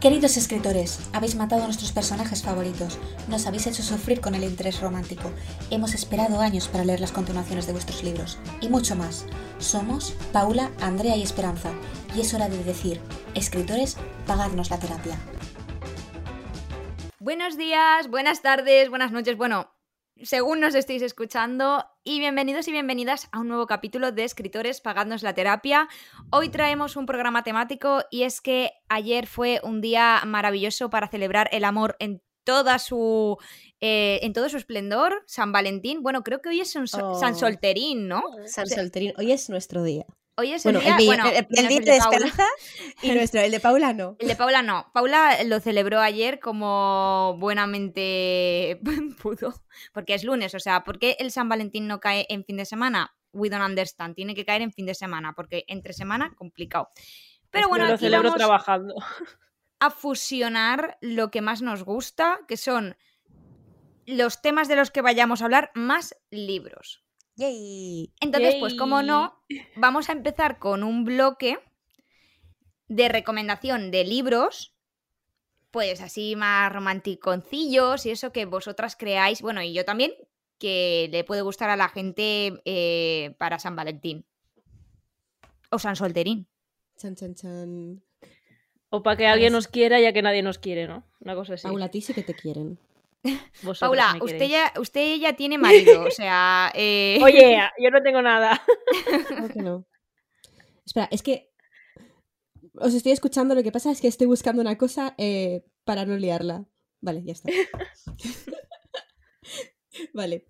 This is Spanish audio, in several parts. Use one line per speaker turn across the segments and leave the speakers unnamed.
Queridos escritores, habéis matado a nuestros personajes favoritos, nos habéis hecho sufrir con el interés romántico, hemos esperado años para leer las continuaciones de vuestros libros, y mucho más. Somos Paula, Andrea y Esperanza, y es hora de decir, escritores, pagadnos la terapia.
Buenos días, buenas tardes, buenas noches, bueno, según nos estéis escuchando, y bienvenidos y bienvenidas a un nuevo capítulo de Escritores Pagadnos la Terapia. Hoy traemos un programa temático y es que ayer fue un día maravilloso para celebrar el amor en toda su eh, en todo su esplendor, San Valentín. Bueno, creo que hoy es un San
Oh.
Solterín, ¿no?
San Solterín, hoy es nuestro día.
Hoy es
Bueno,
el día,
el, mío-
bueno,
el- el
menos
día
el
de
de Paula.
Esperanza y nuestro, el de Paula no.
El de Paula no. Paula lo celebró ayer como buenamente pudo. Porque es lunes. O sea, ¿por qué el San Valentín no cae en fin de semana? We don't understand. Tiene que caer en fin de semana. Porque entre semana, complicado. Pero
Yo
bueno,
lo
aquí
celebro
vamos
trabajando.
a fusionar lo que más nos gusta, que son los temas de los que vayamos a hablar, más libros.
Yay.
Entonces, pues como no, vamos a empezar con un bloque de recomendación de libros, pues así más romanticoncillos y eso que vosotras creáis, bueno, y yo también, que le puede gustar a la gente eh, para San Valentín. O San Solterín.
Chan, chan, chan.
O para que alguien nos quiera ya que nadie nos quiere, ¿no? Una cosa así.
Paula, a ti sí que te quieren.
Vosotros
Paula,
me
usted ya, usted ya tiene marido, o sea... eh,
Oye, yo no tengo nada.
Claro que no. Espera, es que os estoy escuchando, lo que pasa es que estoy buscando una cosa eh, para no liarla. Vale, ya está. vale.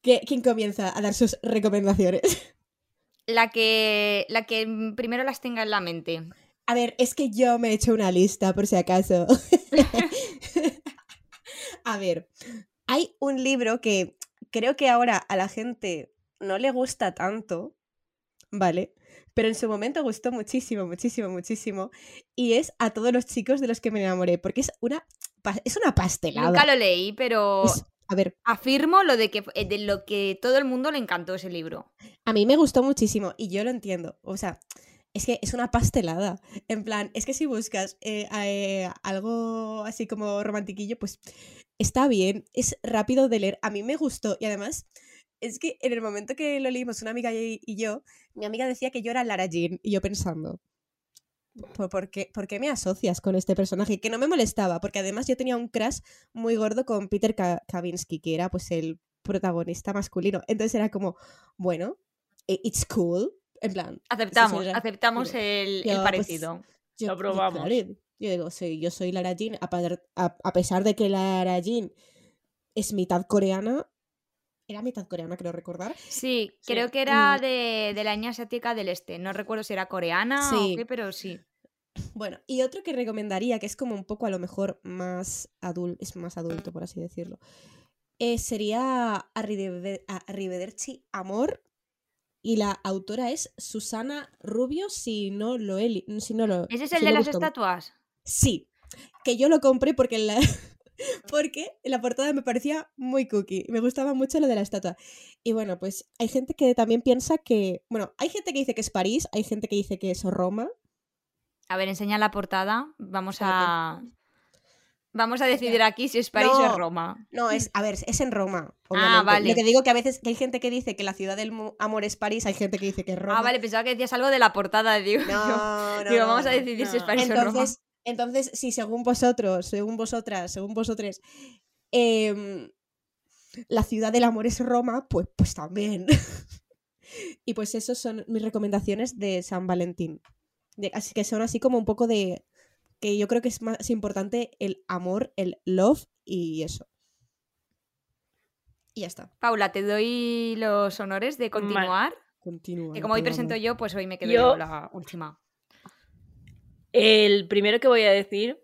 ¿Qué- ¿Quién comienza a dar sus recomendaciones?
La que, la que primero las tenga en la mente.
A ver, es que yo me he hecho una lista, por si acaso. A ver, hay un libro que creo que ahora a la gente no le gusta tanto, ¿vale? Pero en su momento gustó muchísimo, muchísimo, muchísimo. Y es a todos los chicos de los que me enamoré, porque es una, es una pastelada.
Nunca lo leí, pero
Es- a ver,
afirmo lo de que eh, de lo que todo el mundo le encantó ese libro.
A mí me gustó muchísimo y yo lo entiendo. O sea, es que es una pastelada. En plan, es que si buscas eh, eh, algo así como romantiquillo, pues está bien, es rápido de leer. A mí me gustó y además es que en el momento que lo leímos una amiga y, y yo, mi amiga decía que yo era Lara Jean y yo pensando, ¿por, por qué, por qué me asocias con este personaje? Que no me molestaba, porque además yo tenía un crush muy gordo con Peter Ka- Kavinsky, que era pues el protagonista masculino. Entonces era como, bueno, i- it's cool. En plan,
Aceptamos, aceptamos el,
yo,
el
pues,
parecido.
yo,
Lo
yo,
probamos.
claro, yo digo, soy, yo soy Lara Jean, a, padar- a- a pesar de que Lara Jean es mitad coreana, era mitad coreana, creo recordar.
Sí,
Sí.
creo que era de, de la etnia asiática del este. No recuerdo si era coreana
Sí.
o qué, pero sí.
Bueno, y otro que recomendaría, que es como un poco a lo mejor más adulto, es más adulto, por así decirlo, eh, sería Arrive- Arrivederci Amor. Y la autora es Susana Rubio, si no lo he si no lo
¿Ese es el de las estatuas?
Sí, que yo lo compré porque la, porque la portada me parecía muy cookie. Me gustaba mucho lo de la estatua. Y bueno, pues hay gente que también piensa que. Bueno, hay gente que dice que es París, hay gente que dice que es Roma.
A ver, enseña la portada. Vamos a. Vamos a decidir aquí si es París o es Roma.
No, es, a ver, es en Roma.
Ah, vale.
Lo que digo que a veces que hay gente que dice que la ciudad del amor es París, hay gente que dice que es Roma.
Ah, vale, pensaba que decías algo de la portada. Digo,
No, no,
digo vamos a decidir si es. París o Roma.
Entonces, si según vosotros, según vosotras, según vosotros, em, la ciudad del amor es Roma, pues, pues también. y pues esas son mis recomendaciones de San Valentín. De- así que son así como un poco de que yo creo que es más importante el amor, el love y eso. Y ya está.
Paula, te doy los honores de continuar.
Continúa.
Que como hoy presento yo, pues hoy me quedo
yo
la última.
El primero que voy a decir,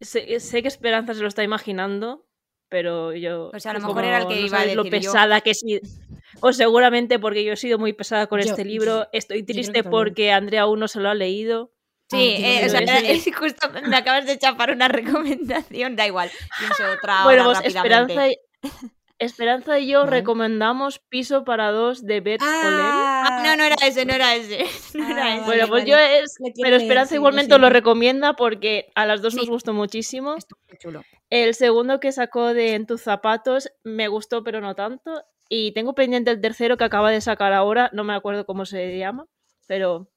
sé, sé que Esperanza se lo está imaginando, pero yo...
Pues a lo
como
mejor era el que
no
iba a
sabéis lo
decir yo.
pesada que he sido... O seguramente porque yo he sido muy pesada con
Yo-
este libro. Estoy triste porque Andrea aún no se lo ha leído.
Sí,
Ah,
eh,
no
o sea, es justo me acabas de chapar una recomendación, da igual, pienso otra
bueno, pues
rápidamente.
Esperanza, Esperanza y yo
Vale.
recomendamos Piso para dos de Beth O'Leary.
Ah, no, no era ese, no era ese. No era
Ah,
ese.
Bueno, pues
vale.
yo es. Pero Esperanza
sí,
igualmente os lo recomienda porque a las dos
Sí.
nos gustó muchísimo.
Chulo.
El segundo que sacó de En tus zapatos me gustó, pero no tanto. Y tengo pendiente el tercero que acaba de sacar ahora. No me acuerdo cómo se llama. Pero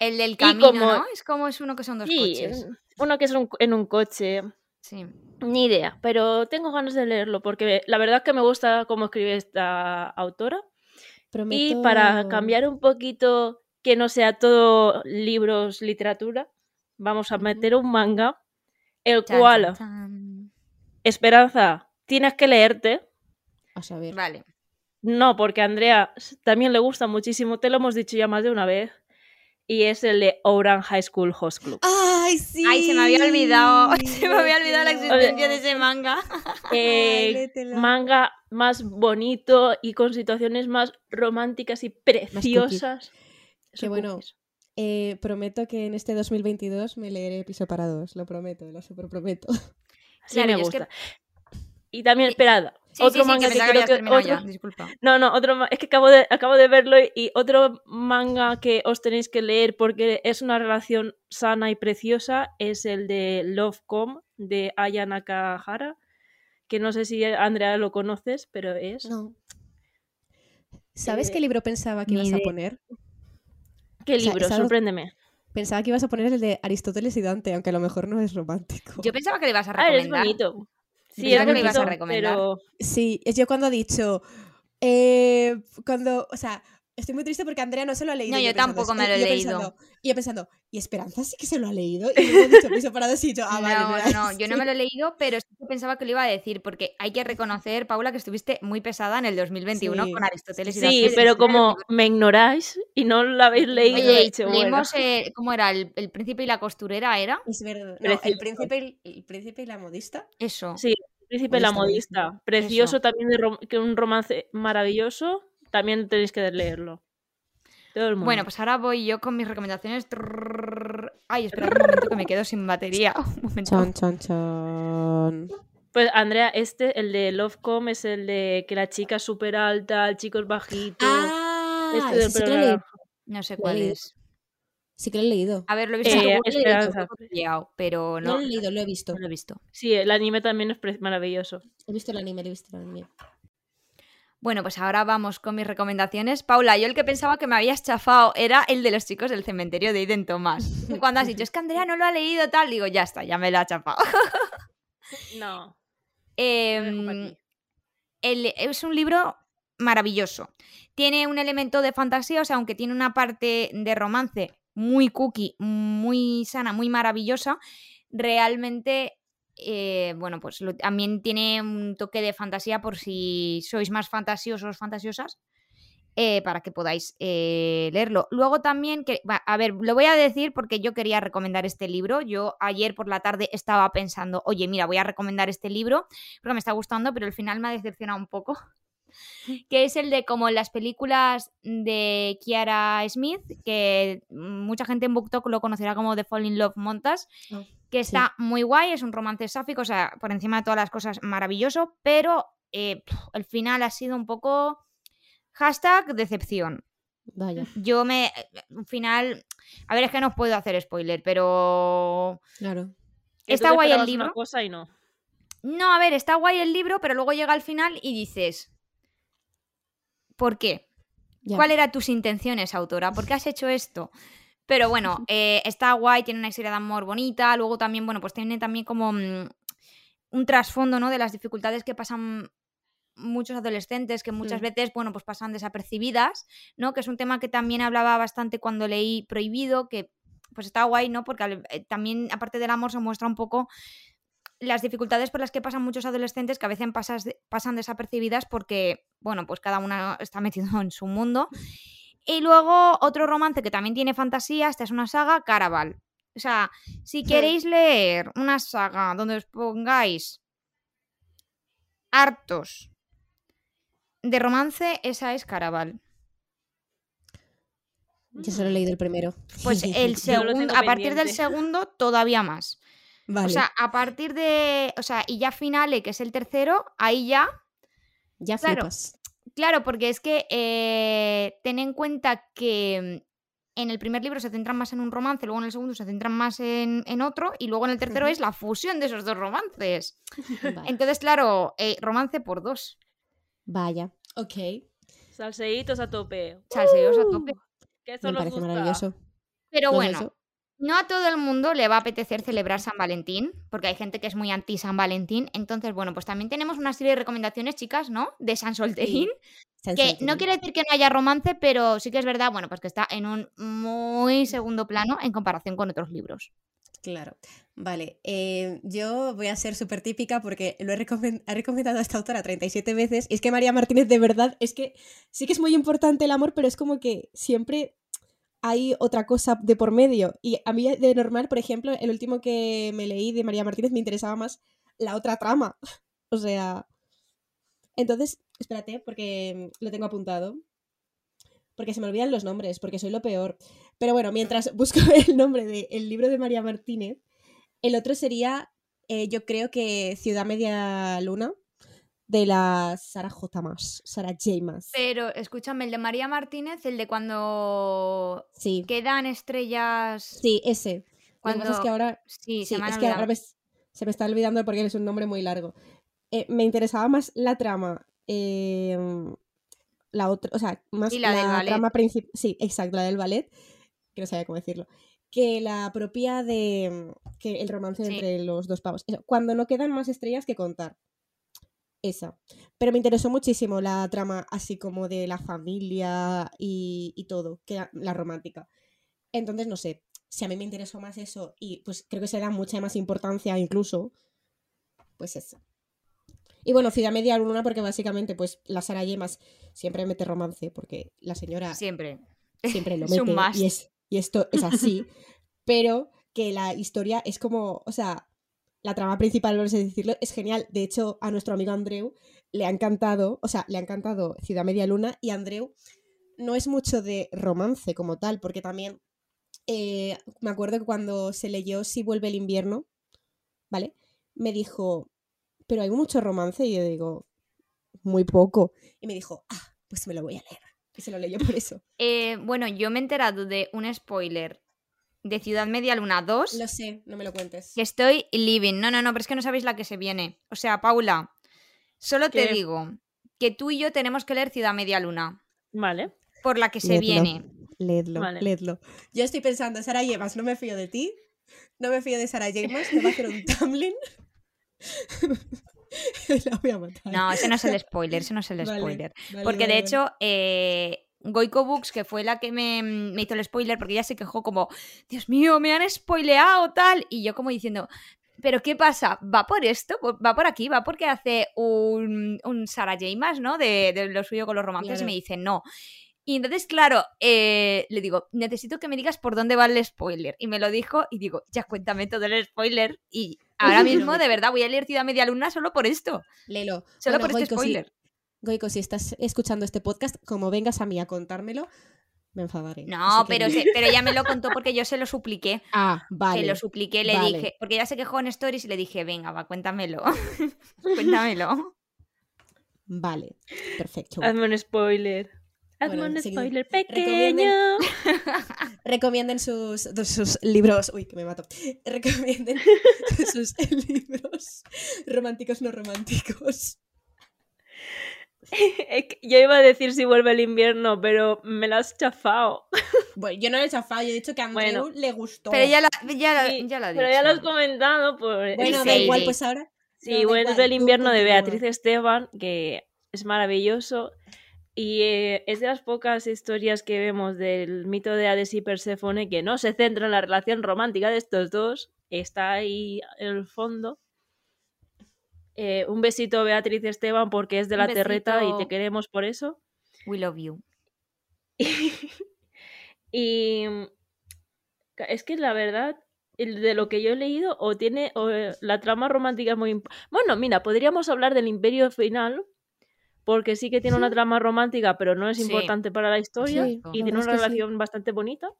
El del camino,
como-
¿no? Es como es uno que son dos
sí,
coches.
uno que es un- en un coche.
Sí.
Ni idea, pero tengo ganas de leerlo porque la verdad que me gusta cómo escribe esta autora. Y para cambiar un poquito que no sea todo libros, literatura, vamos a meter un manga, el
Chan,
cual,
chan, chan.
Esperanza, tienes que leerte.
A saber.
Vale.
No, porque a Andrea también le gusta muchísimo, te lo hemos dicho ya más de una vez, y es el de Ouran High School Host Club.
¡Ay, sí!
Ay, se me había olvidado. Se me había olvidado la existencia de ese manga.
Eh, manga más bonito y con situaciones más románticas y preciosas.
Qué
Son
bueno. Eh, prometo que en este 2022 me leeré Piso para dos. Lo prometo, lo super prometo.
Sí,
Claro,
me
es que-
gusta. Y también,
Sí. Sí,
otro
sí,
manga
que
que, creo que otro-
ya, disculpa.
No, no, otro es que acabo de, acabo de verlo y, y otro manga que os tenéis que leer porque es una relación sana y preciosa es el de Lovecom de Aya Nakahara, que no sé si Andrea lo conoces, pero es...
No. ¿Sabes
Eh,
qué libro pensaba que ibas a poner?
¿Qué
o sea,
libro?
es algo-
Sorpréndeme.
Pensaba que ibas a poner el de Aristóteles y Dante, aunque a lo mejor no es romántico.
Yo pensaba que le ibas a
Ah, es
recomendar.
bonito. Sí, es
que me ibas a recomendar.
pero...
Sí, es yo cuando he dicho. eh, cuando. O sea, estoy muy triste porque Andrea no se lo ha leído.
No, yo tampoco me lo he
yo
leído.
Pensando, y yo pensando, ¿y Esperanza sí que se lo ha leído? Y luego he dicho piso para dos y yo, ah, vale.
no, no, yo no me lo he leído, pero sí que pensaba que lo iba a decir, porque hay que reconocer, Paula, que estuviste muy pesada en el 2021
Sí.
con Aristóteles y
Sí, pero como me ignoráis y no lo habéis leído,
Oye,
he dicho, bueno.
leímos, eh, ¿cómo era? El, el príncipe y la costurera, ¿era?
Es verdad. No, el, príncipe y, el príncipe y la modista.
Eso.
Sí, el príncipe y la
Modista,
modista. Precioso
Eso.
también, de rom- que un romance maravilloso. También tenéis que leerlo. Todo el mundo.
Bueno, pues ahora voy yo con mis recomendaciones. Ay, espera un momento que me quedo sin batería. Un momento.
Chan, chan, chan.
Pues Andrea, este, el de Lovecom, es el de que la chica es súper alta, el chico es bajito.
Ah,
este del
sí que leído.
No sé cuál
leído.
es.
Sí que lo he leído.
A ver, lo he visto
Eh, Esperanza.
lo he cotilleado, pero
No
no,
lo he leído, lo he visto.
no lo he visto.
Sí, el anime también es maravilloso.
He visto el anime, lo he visto el anime.
Bueno, pues ahora vamos con mis recomendaciones. Paula, yo el que pensaba que me habías chafado era el de los chicos del cementerio de Iden Thomas. Y Cuando has dicho, es que Andrea no lo ha leído tal, digo, ya está, ya me lo ha chafado.
No.
Em, el- es un libro maravilloso. Tiene un elemento de fantasía, o sea, aunque tiene una parte de romance muy cookie, muy sana, muy maravillosa, realmente, eh, bueno, pues lo- también tiene un toque de fantasía por si sois más fantasiosos, fantasiosas, eh, para que podáis eh, leerlo. Luego también, que, a ver, lo voy a decir porque yo quería recomendar este libro. Yo ayer por la tarde estaba pensando, oye, mira, voy a recomendar este libro porque me está gustando, pero al final me ha decepcionado un poco. Que es el de como en las películas de Kiara Smith, que mucha gente en BookTok lo conocerá como The Fall in Love Montas,
Oh,
que
sí.
está muy guay, es un romance sáfico, o sea, por encima de todas las cosas, maravilloso, pero eh, el final ha sido un poco hashtag decepción.
Vaya,
Yo me. Un final. A ver, es que no os puedo hacer spoiler, pero.
claro.
Está guay el
una
libro.
cosa y no.
No, a ver, está guay el libro, pero luego llega al final y dices. ¿Por qué?
Ya.
¿Cuáles eran tus intenciones, autora? ¿Por qué has hecho esto? Pero bueno, eh, está guay, tiene una historia de amor bonita. Luego también, bueno, pues tiene también como mm, un trasfondo, ¿no? De las dificultades que pasan muchos adolescentes que muchas veces, bueno, pues pasan desapercibidas, ¿no? Que es un tema que también hablaba bastante cuando leí Prohibido, que pues está guay, ¿no? Porque eh, también, aparte del amor, se muestra un poco las dificultades por las que pasan muchos adolescentes que a veces pasas pasan desapercibidas porque, bueno, pues cada uno está metido en su mundo. Y luego otro romance que también tiene fantasía, esta es una saga, Caraval. O sea, si queréis leer una saga donde os pongáis hartos de romance, esa es Caraval.
Yo solo he leído el primero.
Pues el segundo, a partir del segundo, todavía más.
Vale.
O sea, a partir de. O sea, y ya finale, que es el tercero, ahí ya.
Ya
Claro.
flipas.
Claro, porque es que eh, ten en cuenta que mm, en el primer libro se centran más en un romance, luego en el segundo se centran más en, en otro, y luego en el tercero es la fusión de esos dos romances.
Vale.
Entonces, claro, eh, romance por dos.
Vaya. Ok.
Salseitos a tope.
Salseos a tope.
Que eso
Me
nos
parece
gusta.
maravilloso.
Pero bueno,
eso.
No a todo el mundo le va a apetecer celebrar San Valentín, porque hay gente que es muy anti San Valentín. Entonces, bueno, pues también tenemos una serie de recomendaciones, chicas, ¿no? De San Solterín. Que no quiere decir que no haya romance, pero sí que es verdad, bueno, pues que está en un muy segundo plano en comparación con otros libros.
Claro. Vale. eh, yo voy a ser súper típica porque lo he, he recomendado a esta autora 37 veces. Y es que María Martínez, de verdad, es que sí que es muy importante el amor, pero es como que siempre hay otra cosa de por medio. Y a mí, de normal, por ejemplo, el último que me leí de María Martínez me interesaba más la otra trama. O sea. Entonces, espérate, porque lo tengo apuntado. Porque se me olvidan los nombres, porque soy lo peor. Pero bueno, mientras busco el nombre del libro de María Martínez, el otro sería, eh, yo creo que Ciudad Media Luna, de la Sara J. Mas, Sara J. Mas.
Pero escúchame, el de María Martínez, el de cuando
Sí,
quedan estrellas.
sí, ese. Lo que
Cuando...
pasa es que ahora,
Sí,
sí,
se me
es que ahora me- se me está olvidando porque es un nombre muy largo. Eh, me interesaba más la trama, eh, la otra, o sea, más
la
trama principal, sí, exacto, la del ballet, que no sabía cómo decirlo, que la propia de, que el romance
Sí.
entre los dos pavos. Eso, cuando no quedan más estrellas que contar. Esa. Pero me interesó muchísimo la trama así como de la familia y, y todo, que era la romántica. Entonces, no sé, si a mí me interesó más eso y pues creo que se da mucha más importancia incluso, pues eso. Y bueno, Ciudad Media Luna porque básicamente pues la Sara Yemas siempre mete romance porque la señora
Siempre.
siempre lo mete y, es, y esto es así, pero que la historia es como, o sea, la trama principal, por así decirlo, es genial. De hecho, a nuestro amigo Andreu le ha encantado, o sea, le ha encantado Ciudad Media Luna y Andreu no es mucho de romance como tal, porque también eh, me acuerdo que cuando se leyó Si vuelve el invierno, ¿vale? Me dijo, pero hay mucho romance y yo digo, muy poco. Y me dijo, ah, pues me lo voy a leer. Y se lo leyó por eso.
Eh, bueno, yo me he enterado de un spoiler de Ciudad Media Luna 2
Lo sé, no me lo cuentes.
que estoy living. No, no, no, pero es que no sabéis la que se viene. O sea, Paula, solo te digo que tú y yo tenemos que leer Ciudad Media Luna
Vale.
por la que se viene.
Leedlo,
Vale.
leedlo. Yo estoy pensando, Sara Yemas, no me fío de ti. No me fío de Sara Yemas, me va a hacer un tumbling. la voy a matar.
No, ese no es el spoiler, ese no es el
Vale,
spoiler.
vale,
Porque
vale,
de
vale.
hecho, eh, Goiko Books, que fue la que me, me hizo el spoiler, porque ella se quejó como, Dios mío, me han spoileado tal. Y yo como diciendo, ¿pero qué pasa? ¿Va por esto? ¿Va por aquí? ¿Va porque hace un, un Sarah J. Maas, ¿no? De, de lo suyo con los romances. Y me dice, no. Y entonces, claro, eh, le digo, necesito que me digas por dónde va el spoiler. Y me lo dijo y digo, ya cuéntame todo el spoiler. Y ahora mismo, de verdad, voy a leer Ciudad Media Luna solo por esto.
Lelo.
Solo
Bueno,
por este
Goico,
spoiler.
Goico, si estás escuchando este podcast, como vengas a mí a contármelo, me enfadaré.
No,
que
pero, se- pero ella me lo contó porque yo se lo supliqué.
Ah, vale.
Se lo supliqué, le
vale.
dije, porque ella se quejó en stories y le dije, venga, va, cuéntamelo. cuéntamelo.
Vale, perfecto.
Hazme un spoiler. Hazme
Bueno,
un spoiler
Recomienden-
pequeño.
Recomienden sus, de sus libros. Uy, que me mato. Recomienden sus libros románticos, no románticos.
Yo iba a decir si vuelve el invierno, pero me lo has chafado.
Bueno, yo no le he chafado, yo he dicho que a Andreu
Bueno.
le gustó.
Pero ya la, ya la,
Sí,
ya la he
pero ya lo has comentado. Pues,
Bueno,
Sí,
da igual, pues ahora.
Sí,
No,
vuelve
igual,
el
tú
invierno de. Beatriz Esteban, que es maravilloso. Y eh, es de las pocas historias que vemos del mito de Hades y Perséfone que no se centra en la relación romántica de estos dos. Está ahí en el fondo. Eh, un besito, Beatriz Esteban, porque es de la terreta y te queremos por eso.
We love you.
y mm, es que la verdad, de lo que yo he leído, o tiene o, eh, la trama romántica es muy... Bueno, mira, podríamos hablar del Imperio Final, porque sí que tiene una trama romántica, pero no es
Sí.
importante para la historia,
Sí,
y tiene una relación bastante bonita.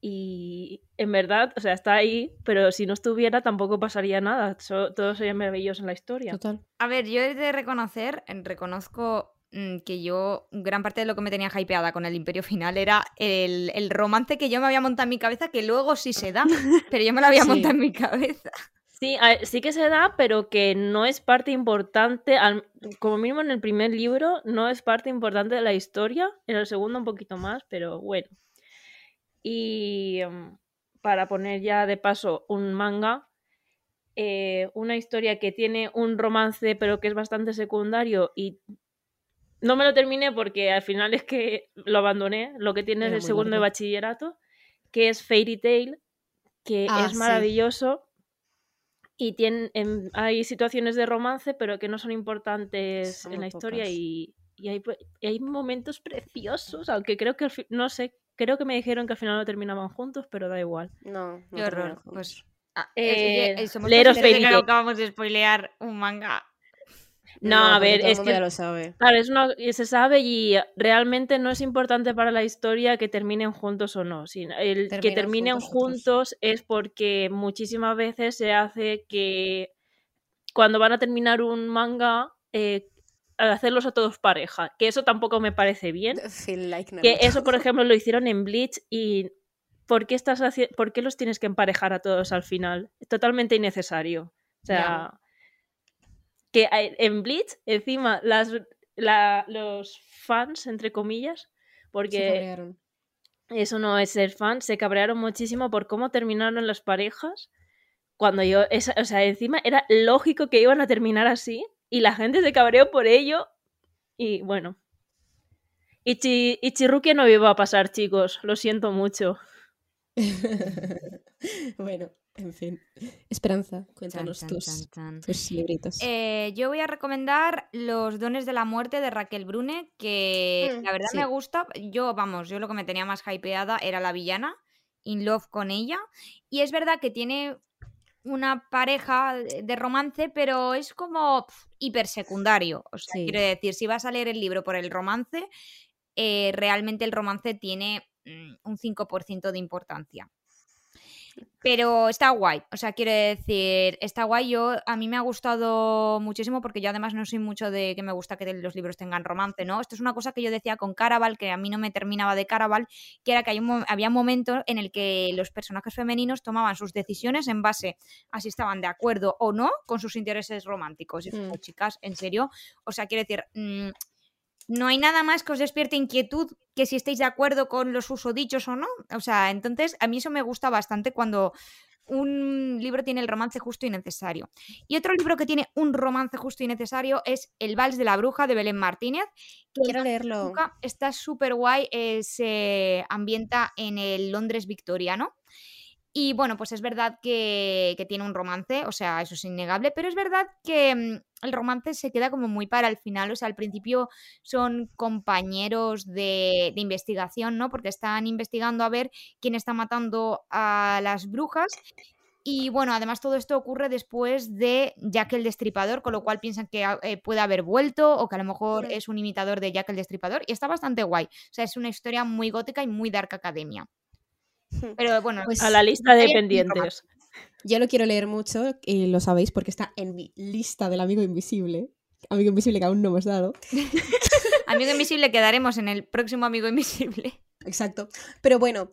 Y en verdad, o sea, está ahí, pero si no estuviera tampoco pasaría nada. So- todo sería maravilloso en la historia.
Total.
A ver, yo he de reconocer, reconozco mm, que yo, gran parte de lo que me tenía hypeada con el Imperio Final era el, el romance que yo me había montado en mi cabeza, que luego sí se da, pero yo me lo había
Sí.
montado en mi cabeza.
Sí, a- sí que se da, pero que no es parte importante, al- como mínimo en el primer libro, no es parte importante de la historia. En el segundo un poquito más, pero bueno. Y em, para poner ya de paso un manga, eh, una historia que tiene un romance, pero que es bastante secundario y no me lo terminé porque al final es que lo abandoné, lo que tiene
Era
es el segundo de bachillerato, que es Fairy Tail, que
Ah,
es
sí.
maravilloso y tiene, em, hay situaciones de romance, pero que no son importantes
Son
en la historia y, y hay, y hay momentos preciosos, aunque creo que, no sé, creo que me dijeron que al final no terminaban juntos, pero da igual.
No, no
Qué horror. Pues, ah,
Eh,
es- es- somos
leeros
que
Tail.
acabamos de spoilear un manga.
No, a ver,
todo el
es
mundo
que
ya lo sabe.
Claro, es una, se sabe y realmente no es importante para la historia que terminen juntos o no. sino el que terminen
juntos
es porque muchísimas veces se hace que cuando van a terminar un manga, eh, hacerlos a todos pareja. Que eso tampoco me parece bien. Que eso, por ejemplo, lo hicieron en Bleach y ¿por qué, estás ¿por qué los tienes que emparejar a todos al final? Es totalmente innecesario. O sea, que en Bleach, encima, las, la- los fans, entre comillas, porque eso no es ser fan, se cabrearon muchísimo por cómo terminaron las parejas. Cuando yo, esa- o sea, encima era lógico que iban a terminar así y la gente se cabreó por ello. Y bueno. Ichi, Ichiruki no iba a pasar, chicos, lo siento mucho.
bueno, en fin. Esperanza, cuéntanos
chan,
tus,
chan, chan.
tus libritos.
Eh, yo voy a recomendar Los dones de la muerte de Raquel Brune, que
Mm,
la verdad
sí.
me gusta. Yo, vamos, yo lo que me tenía más hypeada era la villana, in love con ella. Y es verdad que tiene una pareja de romance, pero es como pf, hiper secundario. O sea,
Sí.
quiero decir, si vas a leer el libro por el romance, eh, realmente el romance tiene mm, un 5% de importancia. Pero está guay, o sea, quiero decir, está guay. Yo, a mí me ha gustado muchísimo porque yo además no soy mucho de que me gusta que los libros tengan romance, ¿no? Esto es una cosa que yo decía con Caraval, que a mí no me terminaba de Caraval, que era que hay un había un momento en el que los personajes femeninos tomaban sus decisiones en base a si estaban de acuerdo o no con sus intereses románticos. Y
Mm.
chicas, en serio, o sea, quiero decir, mm, no hay nada más que os despierte inquietud que si estáis de acuerdo con los usodichos o no. O sea, entonces a mí eso me gusta bastante cuando un libro tiene el romance justo y necesario. Y otro libro que tiene un romance justo y necesario es El Vals de la Bruja de Belén Martínez. Que
Quiero leerlo.
Bruja está súper guay, eh, se ambienta en el Londres victoriano. Y bueno, pues es verdad que, que tiene un romance, o sea, eso es innegable, pero es verdad que mm, el romance se queda como muy para el final, o sea, al principio son compañeros de, de investigación, ¿no? Porque están investigando a ver quién está matando a las brujas. Y bueno, además todo esto ocurre después de Jack el Destripador, con lo cual piensan que ah, eh, puede haber vuelto o que a lo mejor es un imitador de Jack el Destripador. Y está bastante guay. O sea, es una historia muy gótica y muy dark academia. Pero bueno,
Pues
A la lista de pendientes.
yo lo quiero leer mucho y lo sabéis porque está en mi lista del amigo invisible. Amigo invisible que aún no hemos dado.
Amigo Invisible quedaremos en el próximo Amigo Invisible.
Exacto. Pero bueno,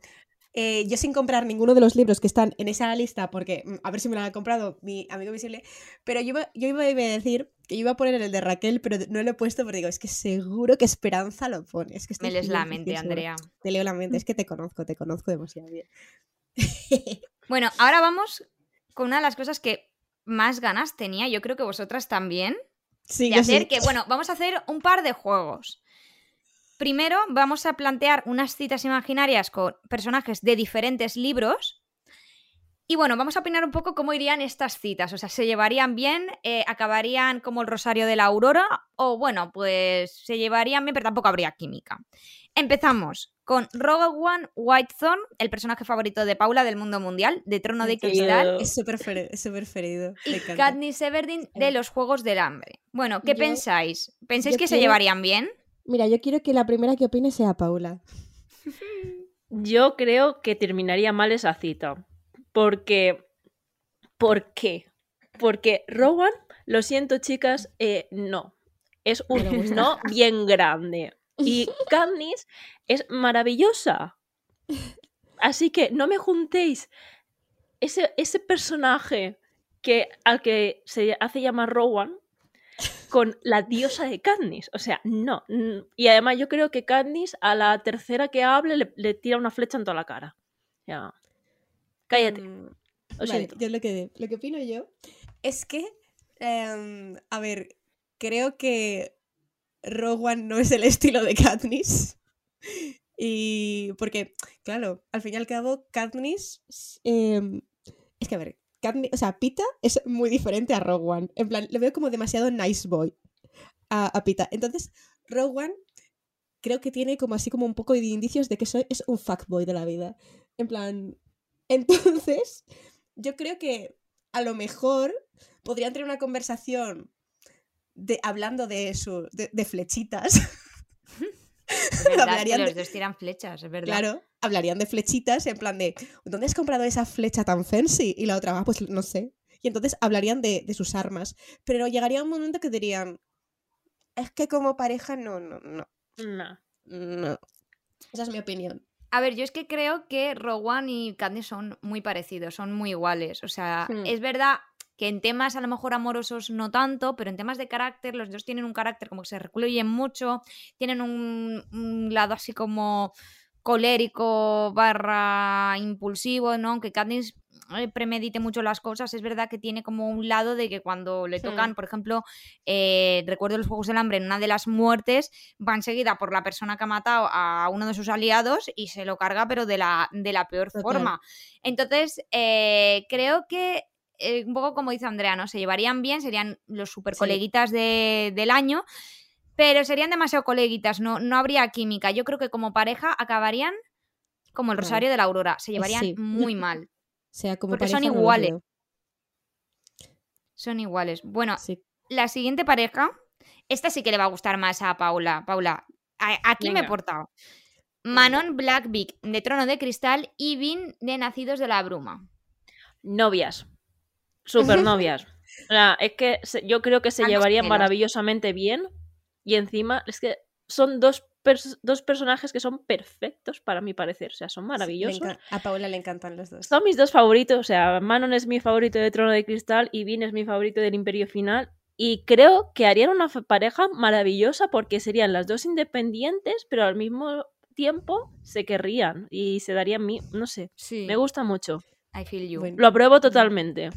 eh, yo sin comprar ninguno de los libros que están en esa lista, porque mm, a ver si me lo ha comprado mi amigo visible, pero yo iba, yo iba a decir que yo iba a poner el de Raquel, pero no lo he puesto porque digo, es que seguro que Esperanza lo pone. Es que
Me les la
100%
mente. Andrea.
Te leo la mente, es que te conozco, te conozco demasiado bien.
Bueno, ahora vamos con una de las cosas que más ganas tenía, yo creo que vosotras también,
Sí,
de hacer
sí.
que, bueno, vamos a hacer un par de juegos. Primero vamos a plantear unas citas imaginarias con personajes de diferentes libros. Y bueno, vamos a opinar un poco cómo irían estas citas. O sea, ¿se llevarían bien? Eh, ¿Acabarían como el Rosario de la Aurora? O bueno, pues se llevarían bien, pero tampoco habría química. Empezamos con Rogue One Whitethorn, el personaje favorito de Paula del mundo mundial, de Trono de Cristal.
Es súper fere- es súper ferido.
Y. Katniss Everdeen de los Juegos del Hambre. Bueno, ¿qué
Yo-
pensáis? ¿Pensáis que se llevarían bien?
Mira, yo quiero que la primera que opine sea Paula.
Yo creo que terminaría mal esa cita. Porque. ¿Por qué? Porque Rowan, lo siento, chicas, eh, no. Es un no bien grande. Y Katniss es maravillosa. Así que no me juntéis ese, ese personaje que, al que se hace llamar Rowan con la diosa de Katniss. O sea, no. mm, Y además yo creo que Katniss a la tercera que hable le, le tira una flecha en toda la cara. Ya. Cállate. Lo
Vale,
siento.
yo lo que, lo que opino yo es que, em, a ver, creo que Rowan no es el estilo de Katniss. Y porque, claro, al fin y al cabo, Katniss, em, es que a ver, O sea, Pita es muy diferente a Rowan. En plan, le veo como demasiado nice boy a, Pita. Entonces, Rowan creo que tiene como así como un poco de indicios de que soy, es un fuckboy de la vida. En plan, entonces, yo creo que a lo mejor podrían tener una conversación de, hablando de, su, de flechitas.
Es verdad, es que
Hablarían
los
de-
dos tiran flechas, es verdad.
Claro, hablarían de flechitas en plan de, ¿dónde has comprado esa flecha tan fancy? Y la otra, ah, pues no sé. Y entonces hablarían de, de sus armas. Pero llegaría un momento que dirían, es que como pareja no, no, no,
No.
no. Esa es mi opinión.
A ver, yo es que creo que Rowan y Katniss son muy parecidos, son muy iguales. O sea,
Hmm.
es verdad que en temas a lo mejor amorosos no tanto, pero en temas de carácter, los dos tienen un carácter como que se recluyen mucho, tienen un, un lado así como colérico barra impulsivo, ¿no? Aunque Katniss eh, premedite mucho las cosas, es verdad que tiene como un lado de que cuando le tocan, por ejemplo, eh, recuerdo los Juegos del Hambre, en una de las muertes, va enseguida por la persona que ha matado a uno de sus aliados y se lo carga, pero de la, de la peor
Total.
forma. Entonces, eh, creo que eh, un poco como dice Andrea, ¿no? Se llevarían bien, serían los super
Sí.
coleguitas de- del año, pero serían demasiado coleguitas, no, no habría química. Yo creo que como pareja acabarían como el. Rosario de la Aurora, se llevarían
sí.
muy mal.
O sea, como
Porque son
no
iguales. Son iguales. Bueno,
Sí.
la siguiente pareja, esta sí que le va a gustar más a Paula. Paula, a- aquí me he
Venga.
portado. Manon Blackbeak, de Trono de Cristal, y Vin, de Nacidos de la Bruma.
Novias. Super novias. O sea, es que se- yo creo que se llevarían maravillosamente bien. Y encima, es que son dos, pers- dos personajes que son perfectos para mi parecer. O sea, son maravillosos.
a Paula le encantan los dos.
Son mis dos favoritos. O sea, Manon es mi favorito de Trono de Cristal y Vin es mi favorito del Imperio Final. Y creo que harían una pareja maravillosa porque serían las dos independientes, pero al mismo tiempo se querrían y se darían mi. No sé.
Sí.
Me gusta mucho.
I feel you.
Bueno.
Lo apruebo totalmente.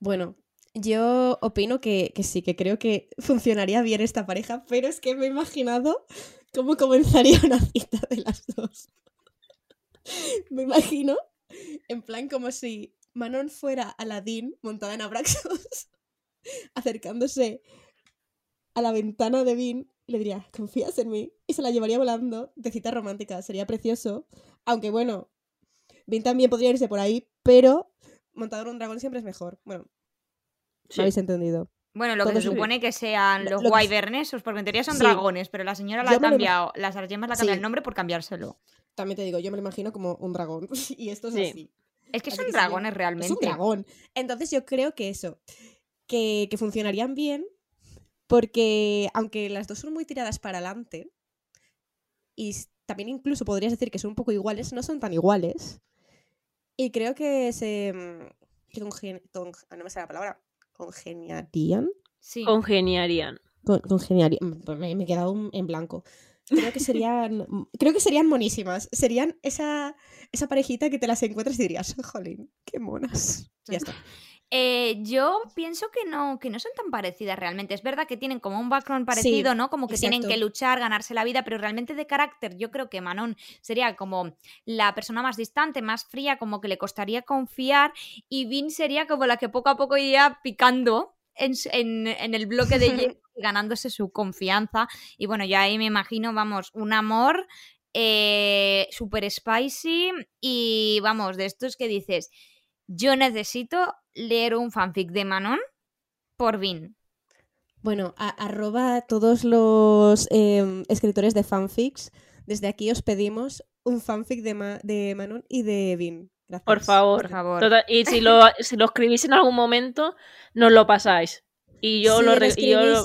Bueno, yo opino que, que sí, que creo que funcionaría bien esta pareja, pero es que me he imaginado cómo comenzaría una cita de las dos. me imagino, en plan como si Manon fuera Aladdin montada en Abraxos, acercándose a la ventana de Vin le diría, ¿confías en mí? Y se la llevaría volando de cita romántica, sería precioso. Aunque bueno, Vin también podría irse por ahí, pero montado en un dragón siempre es mejor. Bueno,
Sí.
¿me habéis entendido?
Bueno, lo que se supone que sean
Lo-
los
lo que-
wyvernesos, porque en teoría son
Sí.
dragones, pero la señora la
Yo
ha
lo
cambiado, las algemas la ha cambiado
Sí.
el nombre por cambiárselo.
También te digo, yo me lo imagino como un dragón. y esto es
Sí.
así.
Es que
Así
son
que sería-
dragones realmente.
Es un dragón. Entonces yo creo que eso, que, que funcionarían bien, porque aunque las dos son muy tiradas para adelante, y también incluso podrías decir que son un poco iguales, no son tan iguales. Y creo que se... mm, que congen- con- ah, no me sale la palabra. Congeniarían.
Sí.
Congeniarían.
Con, congeniarían. mm, pues Me, me he quedado un- en blanco. Creo que serían. creo que serían monísimas. Serían esa, esa parejita que te las encuentras y dirías, jolín, qué monas. Ya está.
Eh, yo pienso que no, que no son tan parecidas realmente. Es verdad que tienen como un background parecido, ¿no? Como que tienen que luchar, ganarse la vida, pero realmente de carácter yo creo que Manon sería como la persona más distante, más fría, como que le costaría confiar y Vin sería como la que poco a poco iría picando en, su- en- en el bloque de y ganándose su confianza. Y bueno, ya ahí me imagino, vamos, un amor eh, super spicy y vamos, de estos que dices, yo necesito leer un fanfic de Manon por Vin.
Bueno, a- arroba todos los em, escritores de fanfics desde aquí os pedimos un fanfic de, Ma- de Manon y de Evin. Gracias.
Por favor.
Por favor.
Total- y si lo, si lo escribís en algún momento, nos lo pasáis. Y yo, lo, re- y yo lo,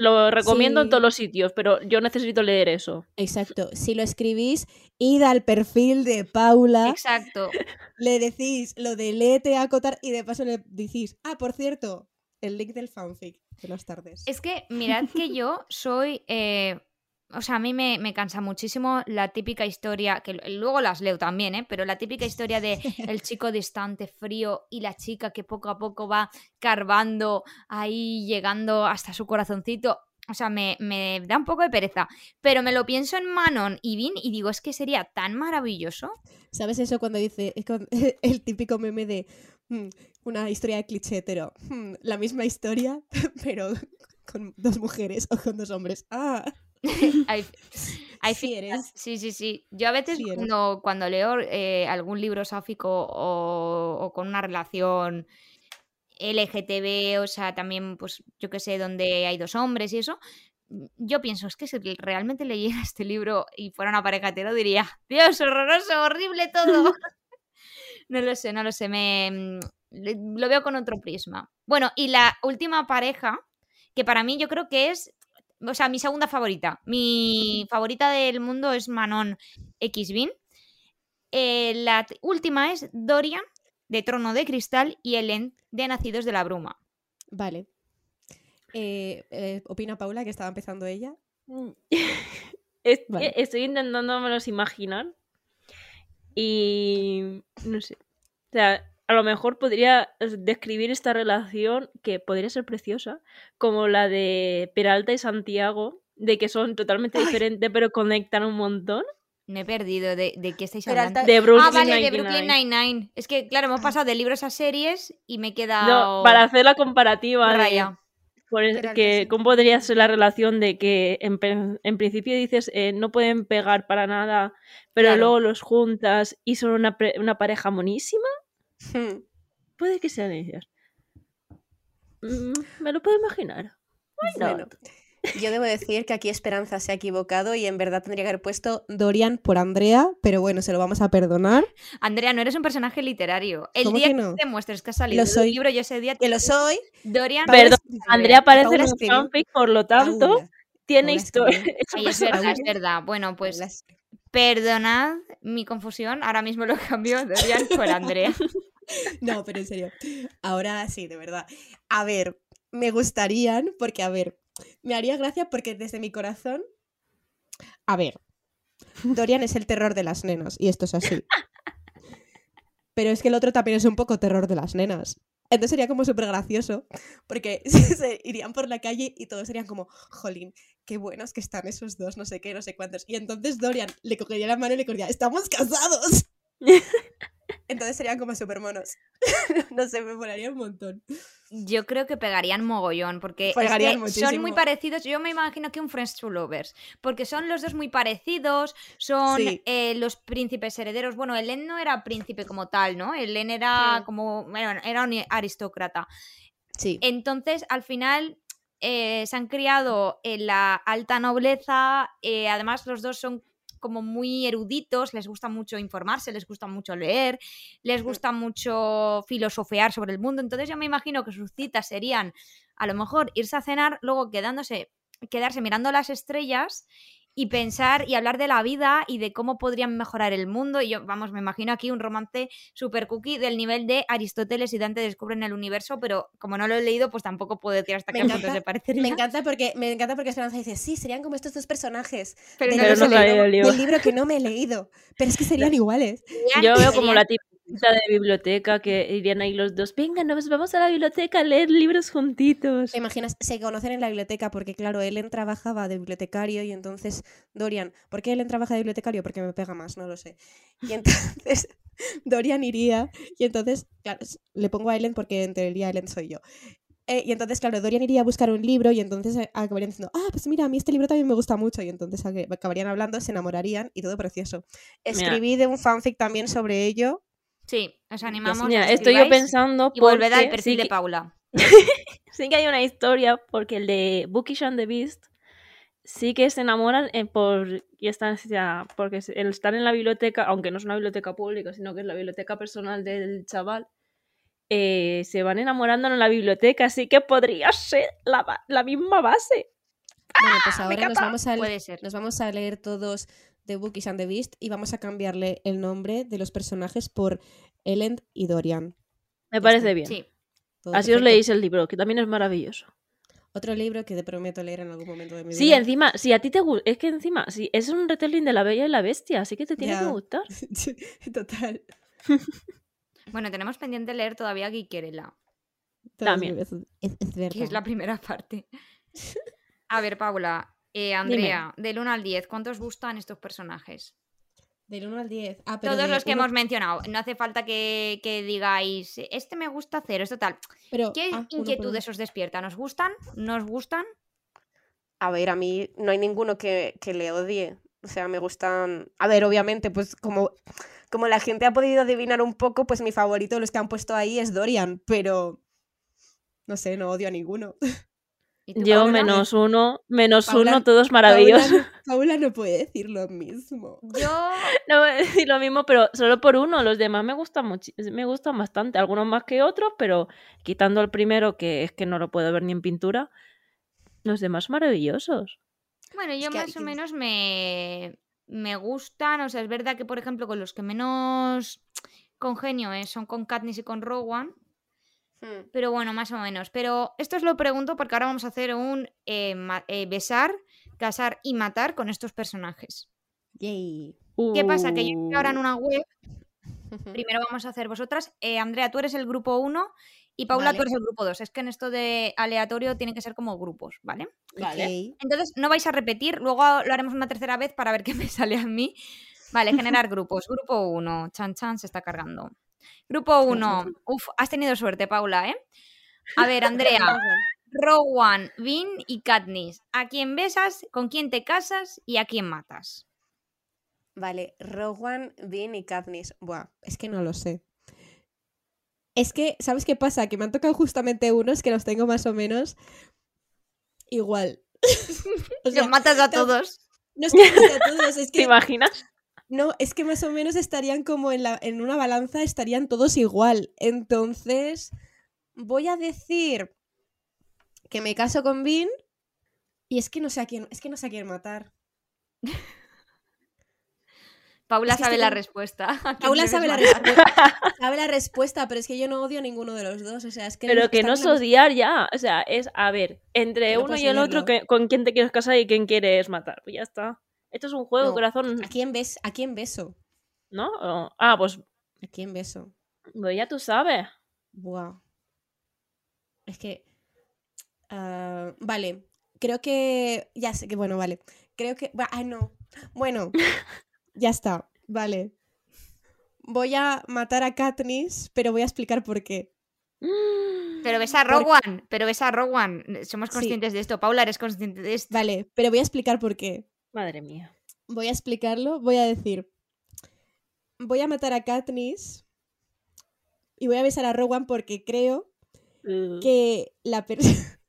lo recomiendo en todos los sitios, pero yo necesito leer eso.
Exacto. Si lo escribís, id al perfil de Paula,
Exacto.
le decís lo de léete a acotar y de paso le decís, ah, por cierto, el link del fanfic de las tardes.
Es que mirad que yo soy. eh, o sea, a mí me, me cansa muchísimo la típica historia, que luego las leo también, ¿eh? Pero la típica historia de el chico distante, frío y la chica que poco a poco va carbando ahí, llegando hasta su corazoncito. O sea, me, me da un poco de pereza. Pero me lo pienso en Manon y Vin y digo, es que sería tan maravilloso.
¿Sabes eso cuando dice es con- el típico meme de "Hmm, una historia de cliché hetero? Hmm, la misma historia, pero con dos mujeres o con dos hombres. Ah,
Hay, hay
Sí eres.
Sí, sí, sí. Yo a veces
Sí
cuando, cuando leo eh, algún libro sáfico o, o con una relación LGTB, o sea, también, pues, yo que sé, donde hay dos hombres y eso, mm, yo pienso, es que si realmente leyera este libro y fuera una pareja hetero, diría, Dios, horroroso, horrible todo. no lo sé, no lo sé, me mm, lo veo con otro prisma. Bueno, y la última pareja, que para mí yo creo que es o sea, mi segunda favorita. Mi favorita del mundo es Manon Xvin. Eh, la última es Dorian, de Trono de Cristal, y Ellen, de Nacidos de la Bruma.
vale. Eh, eh, ¿Opina Paula que estaba empezando ella?
Es-
Vale.
Estoy intentándomelos imaginar. Y no sé. O sea, a lo mejor podría eh, describir esta relación que podría ser preciosa, como la de Peralta y Santiago, de que son totalmente
Ay.
diferentes pero conectan un montón.
Me he perdido de, de qué estáis
Peralta-
hablando.
De Brooklyn
ah, vale, de. Brooklyn Nine-Nine. Es que, claro, hemos pasado de libros a series y me he quedado.
No, para hacer la comparativa de
raya.
por es-
Peralta,
que
sí.
cómo podría ser la relación de que en, principio dices eh, no pueden pegar para nada, pero
Claro.
luego los juntas y son una, pre- una pareja monísima.
Hmm.
Puede que sean ellas. Mm, me lo puedo imaginar.
Bueno, yo debo decir que aquí Esperanza se ha equivocado y en verdad tendría que haber puesto Dorian por Andrea, pero bueno, se lo vamos a perdonar.
Andrea, no eres un personaje literario. El
¿Cómo
día
que
te muestres que has salido
Lo
libro, yo ese día te
Que lo soy.
Dorian.
Perdón, Andrea aparece en un fanfic, por lo tanto,
Paula,
tiene
Paula
historia.
Ay, es verdad, es verdad. Bueno, pues
Paula
Perdonad mi confusión, ahora mismo lo cambio Dorian por Andrea.
No, pero en serio. Ahora sí, de verdad. A ver, me gustarían, porque a ver, me haría gracia porque desde mi corazón. A ver, Dorian es el terror de las nenas, y esto es así. Pero es que el otro también es un poco terror de las nenas. Entonces sería como súper gracioso, porque se irían por la calle y todos serían como, jolín, qué buenos que están esos dos, no sé qué, no sé cuántos. Y entonces Dorian le cogería la mano y le diría, ¡estamos casados! Entonces serían como súper monos. no sé, me molaría un montón.
Yo creo que pegarían mogollón, porque es
Pegarían
que son muy parecidos. Yo me imagino que un Friends to Lovers, porque son los dos muy parecidos, son
Sí.
eh, los príncipes herederos. Bueno, Ellen no era príncipe como tal, ¿no? Ellen era
Sí.
como, bueno, era un aristócrata.
Sí.
Entonces, al final, eh, se han criado en la alta nobleza. eh, además, los dos son como muy eruditos, les gusta mucho informarse, les gusta mucho leer, les gusta mucho filosofear sobre el mundo. Entonces, yo me imagino que sus citas serían a lo mejor irse a cenar, luego quedándose, quedarse mirando las estrellas y pensar y hablar de la vida y de cómo podrían mejorar el mundo. Y yo, vamos, me imagino aquí un romance super cookie del nivel de Aristóteles y Dante descubren el universo, pero como no lo he leído, pues tampoco puedo decir hasta
Me
qué punto se parecería.
Me encanta porque me encanta porque Esperanza dice, sí, serían como estos dos personajes
Pero
del
no leído.
libro.
del libro que no me he leído. Pero es que serían iguales.
Yo veo como la típica de biblioteca que irían ahí los dos. Venga, nos vamos a la biblioteca a leer libros juntitos.
¿Te imaginas? Se conocen en la biblioteca porque, claro, Ellen trabajaba de bibliotecario y entonces Dorian, ¿por qué Ellen trabaja de bibliotecario? Porque me pega más, no lo sé. Y entonces Dorian iría y entonces, claro, le pongo a Ellen porque en teoría Ellen soy yo. Eh, y entonces, claro, Dorian iría a buscar un libro y entonces eh, acabarían diciendo, ah, pues mira, a mí este libro también me gusta mucho. Y entonces acabarían hablando, se enamorarían y todo precioso. Escribí de un fanfic también sobre ello.
Sí, os animamos.
Mira,
a
estoy yo pensando
Y volved al perfil
sí
de Paula.
sí que hay una historia porque el de Bookish and the Beast sí que se enamoran eh, por y están ya, porque el estar en la biblioteca, aunque no es una biblioteca pública, sino que es la biblioteca personal del chaval, eh, se van enamorando en la biblioteca, así que podría ser la, la misma base.
Bueno, pues
¡Ah!
ahora nos vamos, a,
Puede ser.
nos vamos a leer todos The Bookies and the Beast y vamos a cambiarle el nombre de los personajes por Ellen y Dorian.
Me parece bien.
Sí.
Todo
Así os leéis el libro, que también es maravilloso.
Otro libro que te prometo leer en algún momento de mi
Sí,
vida.
encima, si a ti te gusta, es que encima, si es un retelling de la Bella y la Bestia, así que te tiene que gustar.
Total.
Bueno, tenemos pendiente leer todavía Guiquerela,
También.
Es, es- es verdad.
que es la primera parte. A ver, Paula, eh, Andrea, del 1 al 10, ¿cuántos gustan estos personajes?
Del 1 al 10. Ah, pero
Todos los que
uno-
hemos mencionado. No hace falta que, que digáis, este me gusta cero, esto tal.
pero-
¿Qué
ah,
inquietudes os despierta? ¿Nos gustan? ¿Nos gustan?
A ver, a mí no hay ninguno que, que le odie. O sea, me gustan. A ver, obviamente, pues como, como la gente ha podido adivinar un poco, pues mi favorito de los que han puesto ahí es Dorian, pero. No sé, no odio a ninguno.
¿Y tú,
Yo menos uno, menos uno, todos maravillosos.
Paula no, puede decir lo mismo.
Yo
No voy a decir lo mismo, pero solo por uno. Los demás me gustan muchi- me gustan bastante. Algunos más que otros, pero quitando el primero, que es que no lo puedo ver ni en pintura, los demás maravillosos.
Bueno, yo
que
más o menos me, me gustan. O sea, es verdad que, por ejemplo, con los que menos congenio es, son con Katniss y con Rowan.
Hmm.
Pero bueno, más o menos. Pero esto os lo pregunto porque ahora vamos a hacer un eh, eh, besar, casar y matar con estos personajes.
Yay.
¿Qué pasa? Que yo estoy ahora en
Uh,
una web. Primero vamos a hacer vosotras. Eh, Andrea, tú eres el grupo 1 y Paula,
Vale.
tú eres el grupo 2. Es que en esto de aleatorio tiene que ser como grupos, ¿vale?
Vale.
Entonces, no vais a repetir, luego lo haremos una tercera vez para ver qué me sale a mí. Vale, generar grupos. Grupo 1, chan chan, se está cargando. Grupo 1, uf, has tenido suerte, Paula, ¿eh? A ver, Andrea, Rowan, Vin y Katniss. ¿A quién besas, con quién te casas y a quién matas?
Vale, Rowan, Bean y Katniss. Buah.
Es que no lo sé. Es que, ¿sabes qué pasa? Que me han tocado justamente unos que los tengo más o menos igual. O sea,
Los matas a todos.
no es que mate a todos, es
¿Te
que
imaginas?
No, es que más o menos estarían como en la en una balanza estarían todos igual. Entonces, voy a decir que me caso con Vin y es que no sé a quién, es que no sé a quién matar.
Paula
Es que
sabe
estoy
la
con-
respuesta. ¿A quién
Paula sabe la, sabe la respuesta, pero es que yo no odio a ninguno de los dos. O sea, es que
Pero que no es odiar ya. O sea, es, a ver, entre uno y
puedes
el otro, que, con quién te quieres casar y quién quieres matar. Pues ya está. Esto es un juego,
No,
corazón,
¿A quién ves? ¿A quién beso?
¿no? O- ah, pues,
¿A quién beso?
pues ya tú sabes.
Buah. Es que. ah, vale. Creo que. Ya sé que. Bueno, vale. Creo que. Ay, no. Bueno. ya está. Vale. Voy a matar a Katniss, pero voy a explicar por qué.
Pero ves a
Porque-
Rowan, pero ves a Rowan. Somos
Sí.
conscientes de esto. Paula, eres consciente de esto.
Vale, pero voy a explicar por qué.
Madre mía.
Voy a explicarlo. Voy a decir. Voy a matar a Katniss. Y voy a besar a Rowan porque creo
Uh,
que la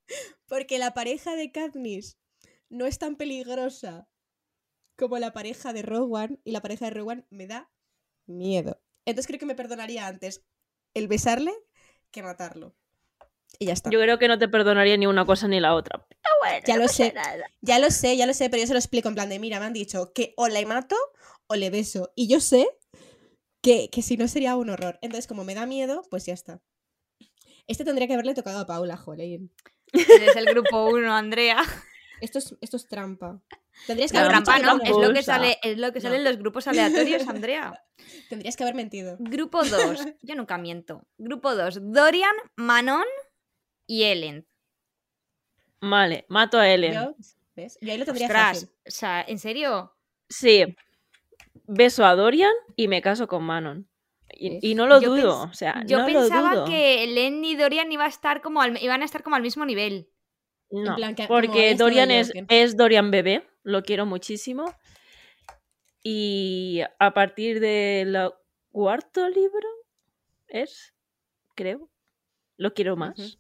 porque la pareja de Katniss no es tan peligrosa como la pareja de Rowan y la pareja de Rowan me da miedo. Entonces creo que me perdonaría antes el besarle que matarlo. Y ya está.
Yo creo que no te perdonaría ni una cosa ni la otra. Pero bueno,
Ya
no
lo
pasa
sé.
nada.
Ya lo sé, ya lo sé, pero yo se lo explico en plan de, mira, me han dicho que o le mato o le beso. Y yo sé que, que si no sería un horror. Entonces, como me da miedo, pues ya está. Este tendría que haberle tocado a Paula, jolín.
Eres el grupo 1, Andrea.
Esto es, esto es trampa. Tendrías que
No,
haber
trampa no, es lo que sale, es lo que
No.
sale en los grupos aleatorios, Andrea.
Tendrías que haber mentido.
Grupo 2, yo nunca miento. Grupo 2, Dorian, Manon y Ellen.
Vale, mato a Ellen.
Yo, ¿ves? Yo ahí lo tendría
Ostras,
fácil.
o sea, ¿en serio?
Sí. Beso a Dorian y me caso con Manon. Y, no lo
Yo
dudo. O sea,
Yo
no lo
pensaba
dudo.
que Ellen y Dorian iba a estar como al- iban a estar como al mismo nivel.
No,
plan que- como
porque
dicho
Dorian es, Dorian bebé, lo quiero muchísimo. Y a partir del cuarto libro es, creo, lo quiero más.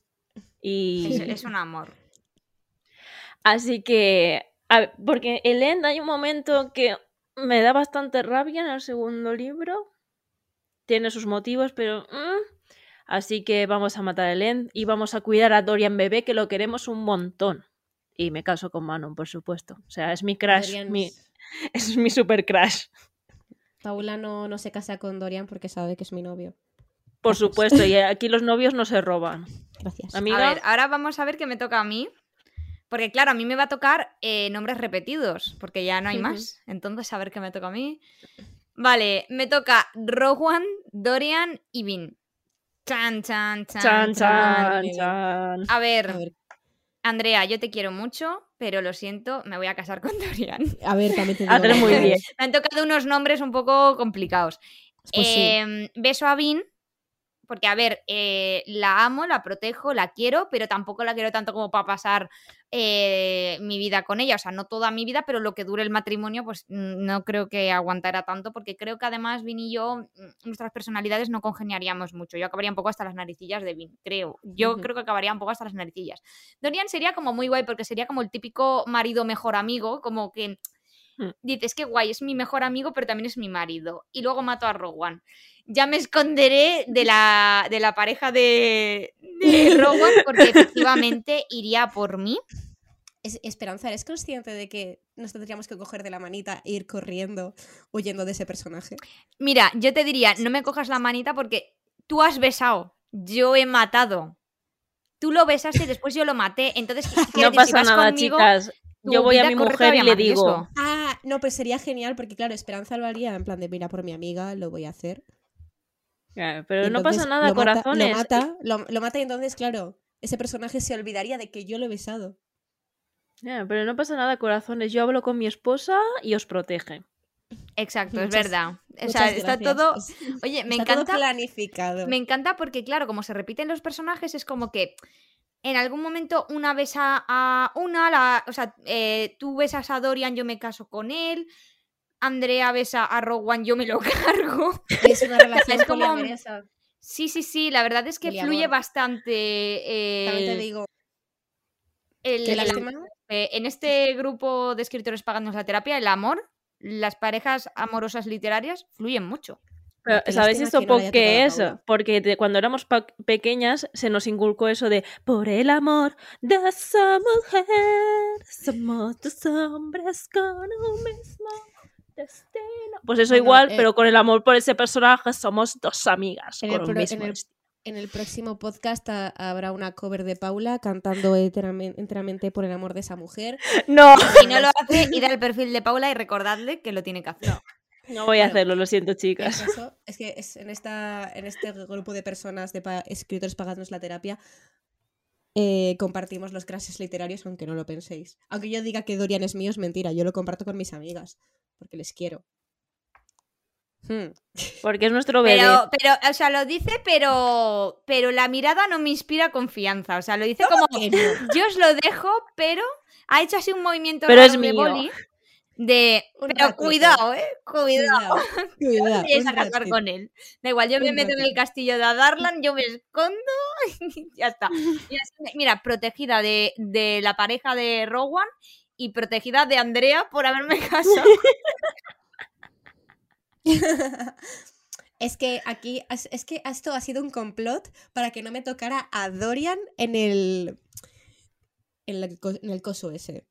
Y
Es, es un amor.
así que A porque el End hay un momento que me da bastante rabia en el segundo libro. Tiene sus motivos, pero. mm. Así que vamos a matar a End y vamos a cuidar a Dorian Bebé, que lo queremos un montón. Y me caso con Manon, por supuesto. O sea, es mi crush.
Dorian
Mi,
es-
es mi super crush.
Paula no, no se casa con Dorian porque sabe que es mi novio.
Por supuesto, y aquí los novios no se roban.
Gracias.
Amiga,
A ver, ahora vamos a ver qué me toca a mí. Porque claro, a mí me va a tocar eh, nombres repetidos, porque ya no hay más. Entonces, a ver qué me toca a mí. Vale, me toca Rowan, Dorian y Vin. Chan, chan, chan,
chan, chan,
chan.
chan.
A ver,
A ver,
Andrea, yo te quiero mucho, pero lo siento, me voy a casar con Dorian.
a ver, también te digo.
Haces muy bien.
Me han tocado unos nombres un poco complicados.
Pues sí.
Em, beso a Vin, porque a ver, eh, la amo, la protejo, la quiero, pero tampoco la quiero tanto como para pasar eh, mi vida con ella. O sea, no toda mi vida, pero lo que dure el matrimonio, pues mm, no creo que aguantara tanto, porque creo que además Vin y yo, mm, nuestras personalidades no congeniaríamos mucho. Yo acabaría un poco hasta las naricillas de Vin, creo. Yo creo que acabaría un poco hasta las naricillas. Dorian sería como muy guay, porque sería como el típico marido mejor amigo, como que
Mm.
dices que guay, es mi mejor amigo, pero también es mi marido. Y luego mato a Rowan. Ya me esconderé de la, de la pareja de, de Rowan porque efectivamente iría por mí.
Es- Esperanza, ¿eres consciente de que nos tendríamos que coger de la manita e ir corriendo huyendo de ese personaje?
Mira, yo te diría, no me cojas la manita porque tú has besado, yo he matado. Tú lo besaste y después yo lo maté. Entonces, quiero
No
si
pasa
vas
nada,
conmigo,
chicas. Yo voy a mi mujer y le digo.
Ah, no, pues sería genial porque, claro, Esperanza lo haría en plan de, mira, por mi amiga lo voy a hacer.
"Ah, pero no pasa nada,
lo mata-
corazones.
Lo mata, lo, lo mata y entonces, claro, ese personaje se olvidaría de que yo lo he besado.
Pero no pasa nada, corazones. Yo hablo con mi esposa y os protege.
Exacto, es verdad. O sea, está
gracias.
todo. Oye, me
está todo
encanta.
planificado.
Me encanta porque, claro, como se repiten los personajes, es como que en algún momento una besa a una, la, o sea, eh, tú besas a Dorian, yo me caso con él. Andrea besa a Rowan, yo me lo cargo.
Es una relación
Es como-. Sí, sí, sí, la verdad es que
Poliamor.
fluye bastante. eh,
También te digo,
el-
qué
el-
lástima.
eh, en este grupo de escritores pagándonos la terapia, el amor, las parejas amorosas literarias fluyen mucho.
Pero, ¿Sabéis esto
no
por qué es? Porque de cuando éramos pequeñas se nos inculcó eso de por el amor de esa mujer somos dos hombres con un mismo destino. Pues eso
Bueno,
igual,
eh,
pero con el amor por ese personaje somos dos amigas
En
con
el
un
pro-
mismo
en el-
destino.
En el próximo podcast ha- habrá una cover de Paula cantando enteramente, por el amor de esa mujer.
No,
Si no lo hace, id al perfil de Paula y recordadle que lo tiene que hacer.
no voy a
Bueno,
hacerlo, lo siento, chicas.
caso es que es en, esta, en este grupo de personas, de pa- escritores pagándonos la terapia, eh, compartimos los crashes literarios, aunque no lo penséis. Aunque yo diga que Dorian es mío, es mentira. Yo lo comparto con mis amigas, porque les quiero. Hmm.
Porque es nuestro bebé.
Pero, pero, o sea, lo dice, pero, pero la mirada no me inspira confianza. O sea, lo dice como,
no?
yo os lo dejo, pero ha hecho así un movimiento
Pero es
de
mío.
boli de,
Un
pero
ratito.
cuidado, eh, cuidado.
Cuidado, un
a casar con él. Da igual, yo me meto en el castillo de Adarlan, yo me escondo y ya está. Mira, protegida de, de la pareja de Rowan y protegida de Andrea por haberme casado.
Es que aquí, es que esto ha sido un complot para que no me tocara a Dorian en el, en el, en el coso ese.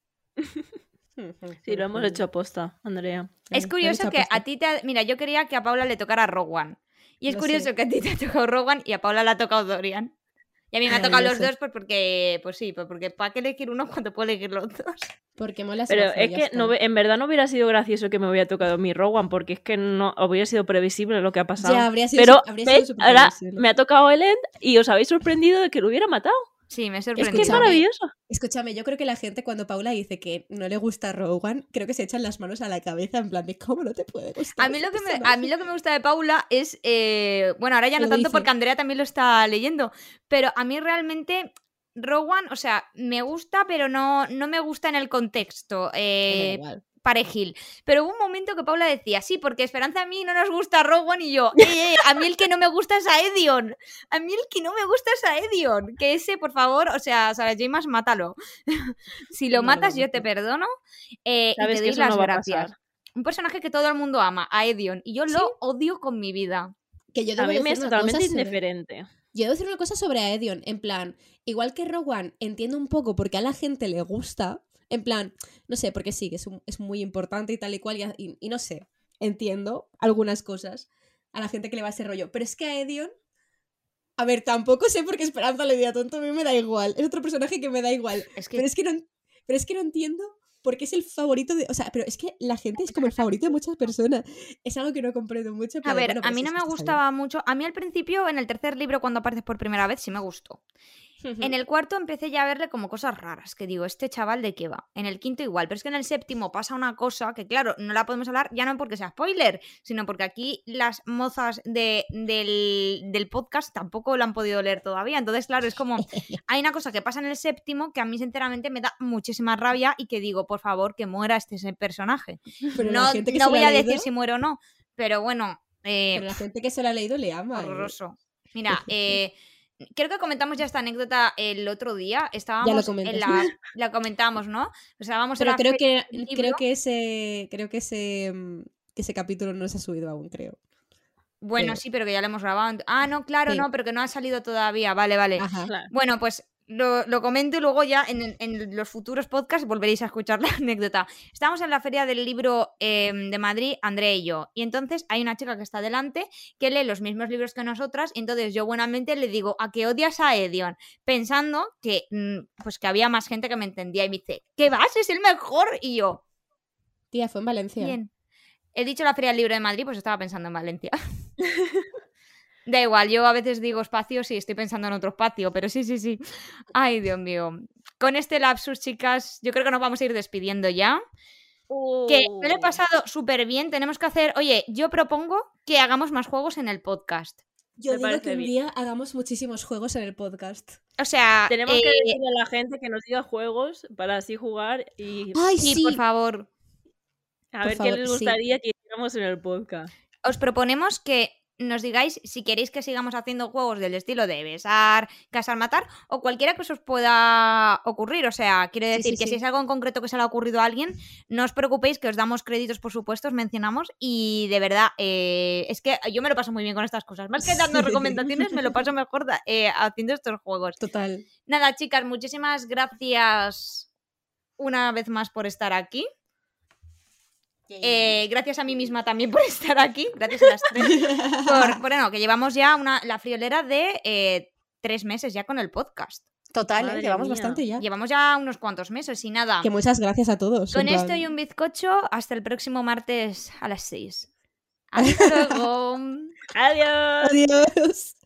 Sí, lo hemos hecho aposta, Andrea.
Es curioso que a ti te... ha- Mira, yo quería que a Paula le tocara Rowan. Y es
Lo
curioso
sé.
que a ti te ha tocado Rowan y a Paula le ha tocado Dorian. Y a mí me ha
Ah,
tocado
lo
los
sé.
dos pues porque, pues sí, pues porque ¿para qué elegir uno cuando puedo elegir los dos?
Porque mola
Pero es que
está.
no, ve- en verdad no hubiera sido gracioso que me hubiera tocado mi Rowan, porque es que no hubiera sido previsible lo que ha pasado.
Ya, habría sido,
Pero,
su- habría sido
Ahora me ha tocado el End y os habéis sorprendido de que lo hubiera matado.
Sí, me he
Es que es maravilloso.
Escúchame, yo creo que la gente cuando Paula dice que no le gusta Rowan, creo que se echan las manos a la cabeza en plan de cómo no te puede gustar.
A mí, lo que me, a
personaje?".
mí lo que me gusta de Paula es, eh, bueno, ahora ya no
lo
tanto
dice.
porque Andrea también lo está leyendo, pero a mí realmente Rowan, o sea, me gusta, pero no, no me gusta en el contexto. Eh,
igual.
Parejil. Pero hubo un momento que Paula decía, sí, porque Esperanza a mí no nos gusta Rowan y yo, "Eh, eh, a mí el que no me gusta es a Edion. A mí el que no me gusta es a Edion. Que ese, por favor, o sea, Sarah James, mátalo. si lo
No,
matas,
no,
yo te perdono eh, y te doy las gracias. Un personaje que todo el mundo ama, a Edion. Y yo
Sí.
lo odio con mi vida.
Que yo
A mí me es
una
totalmente
sobre-
indiferente.
Yo debo decir una cosa sobre a Edion, en plan, igual que Rowan, entiendo un poco porque a la gente le gusta, en plan, no sé, porque sí, que es, un- es muy importante y tal y cual, y, y- y no sé, entiendo algunas cosas a la gente que le va ese rollo, pero es que a Edion, a ver, tampoco sé por qué Esperanza le diga tonto, a mí me da igual, es otro personaje que me da igual,
Es que
pero es que no, pero es que no entiendo por qué es el favorito de, o sea, pero es que la gente es como el favorito de muchas personas, es algo que no comprendo mucho.
A ver,
bueno,
a
pero
mí no me gustaba mucho. A mí al principio, en el tercer libro, cuando apareces por primera vez, sí me gustó. En el cuarto empecé ya a verle como cosas raras, que digo, este chaval de qué va. En el quinto igual, pero es que en el séptimo pasa una cosa que, claro, no la podemos hablar ya no porque sea spoiler, sino porque aquí las mozas de- del, del podcast tampoco lo han podido leer todavía. Entonces, claro, es como, hay una cosa que pasa en el séptimo que a mí sinceramente me da muchísima rabia y que digo, por favor, que muera este ese personaje.
Pero
no no voy a decir si muere o no, pero bueno, eh,
Pero la gente que se lo ha leído le ama. ¿eh?
horroroso. Mira, eh, creo que comentamos ya esta anécdota el otro día. Estábamos en
comentas.
la, la comentamos, ¿no? Estábamos
Pero
en la
creo que creo que ese creo que ese mm, que ese capítulo no se ha subido aún, creo.
Bueno,
creo.
sí, pero que ya lo hemos grabado. Ah, no, claro,
Sí.
no, pero que no ha salido todavía. Vale, vale.
Ajá.
Bueno, pues lo, lo comento y luego ya en, en los futuros podcasts volveréis a escuchar la anécdota. Estábamos en la feria del libro eh, de Madrid, André y yo, y entonces hay una chica que está delante que lee los mismos libros que nosotras, y entonces yo buenamente le digo, ¿a qué odias a Edion? Pensando que, mm, pues que había más gente que me entendía y me dice, ¿qué vas? Es el mejor. Y yo,
Tía, fue en Valencia.
bien. He dicho la feria del libro de Madrid, pues estaba pensando en Valencia. Da igual, yo a veces digo espacios y estoy pensando en otro espacio, pero sí, sí, sí. Ay, Dios mío. Con este lapsus, chicas, yo creo que nos vamos a ir despidiendo ya. Que me lo he
Oh.
pasado súper bien. Tenemos que hacer. Oye, yo propongo que hagamos más juegos en el podcast.
Yo
Me
digo que un
bien.
día hagamos muchísimos juegos en el podcast.
O sea,
Tenemos
eh,
que decirle a la gente que nos diga juegos para así jugar y
Ay,
sí,
sí.
por favor.
a
por
ver
favor,
qué les
sí.
gustaría que hiciéramos en el podcast.
Os proponemos que nos digáis si queréis que sigamos haciendo juegos del estilo de besar, casar, matar o cualquiera que os pueda ocurrir. O sea, quiero decir
sí,
que
sí.
si es algo en concreto que se le ha ocurrido a alguien, no os preocupéis que os damos créditos, por supuesto, os mencionamos y de verdad, eh, es que yo me lo paso muy bien con estas cosas. Más que dando recomendaciones, me lo paso mejor eh, haciendo estos juegos.
Total.
Nada, chicas, muchísimas gracias una vez más por estar aquí. Eh, gracias a mí misma también por estar aquí. Gracias a las tres. Por, bueno, que llevamos ya una, la friolera de eh, tres meses ya con el podcast.
Total, ¿eh? Llevamos
mía.
bastante.
Ya.
Llevamos ya unos cuantos meses y nada.
Que muchas gracias a todos.
Con esto
plan-
y un bizcocho, hasta el próximo martes a las 6. Hasta luego.
Adiós.
Adiós.